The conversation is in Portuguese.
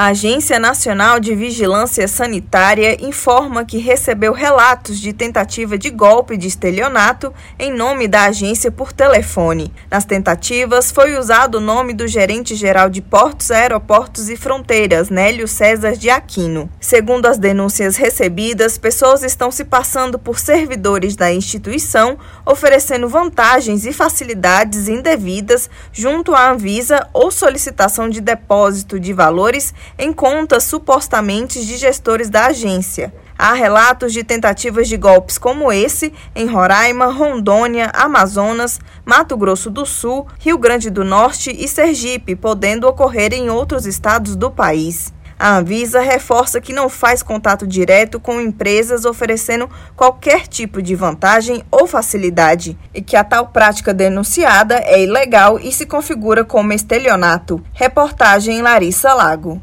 A Agência Nacional de Vigilância Sanitária informa que recebeu relatos de tentativa de golpe de estelionato em nome da agência por telefone. Nas tentativas, foi usado o nome do gerente geral de Portos, Aeroportos e Fronteiras, Nélio César de Aquino. Segundo as denúncias recebidas, pessoas estão se passando por servidores da instituição, oferecendo vantagens e facilidades indevidas junto à Anvisa ou solicitação de depósito de valores em contas supostamente de gestores da agência. Há relatos de tentativas de golpes como esse em Roraima, Rondônia, Amazonas, Mato Grosso do Sul, Rio Grande do Norte e Sergipe, podendo ocorrer em outros estados do país. A Anvisa reforça que não faz contato direto com empresas oferecendo qualquer tipo de vantagem ou facilidade e que a tal prática denunciada é ilegal e se configura como estelionato. Reportagem Larissa Lago.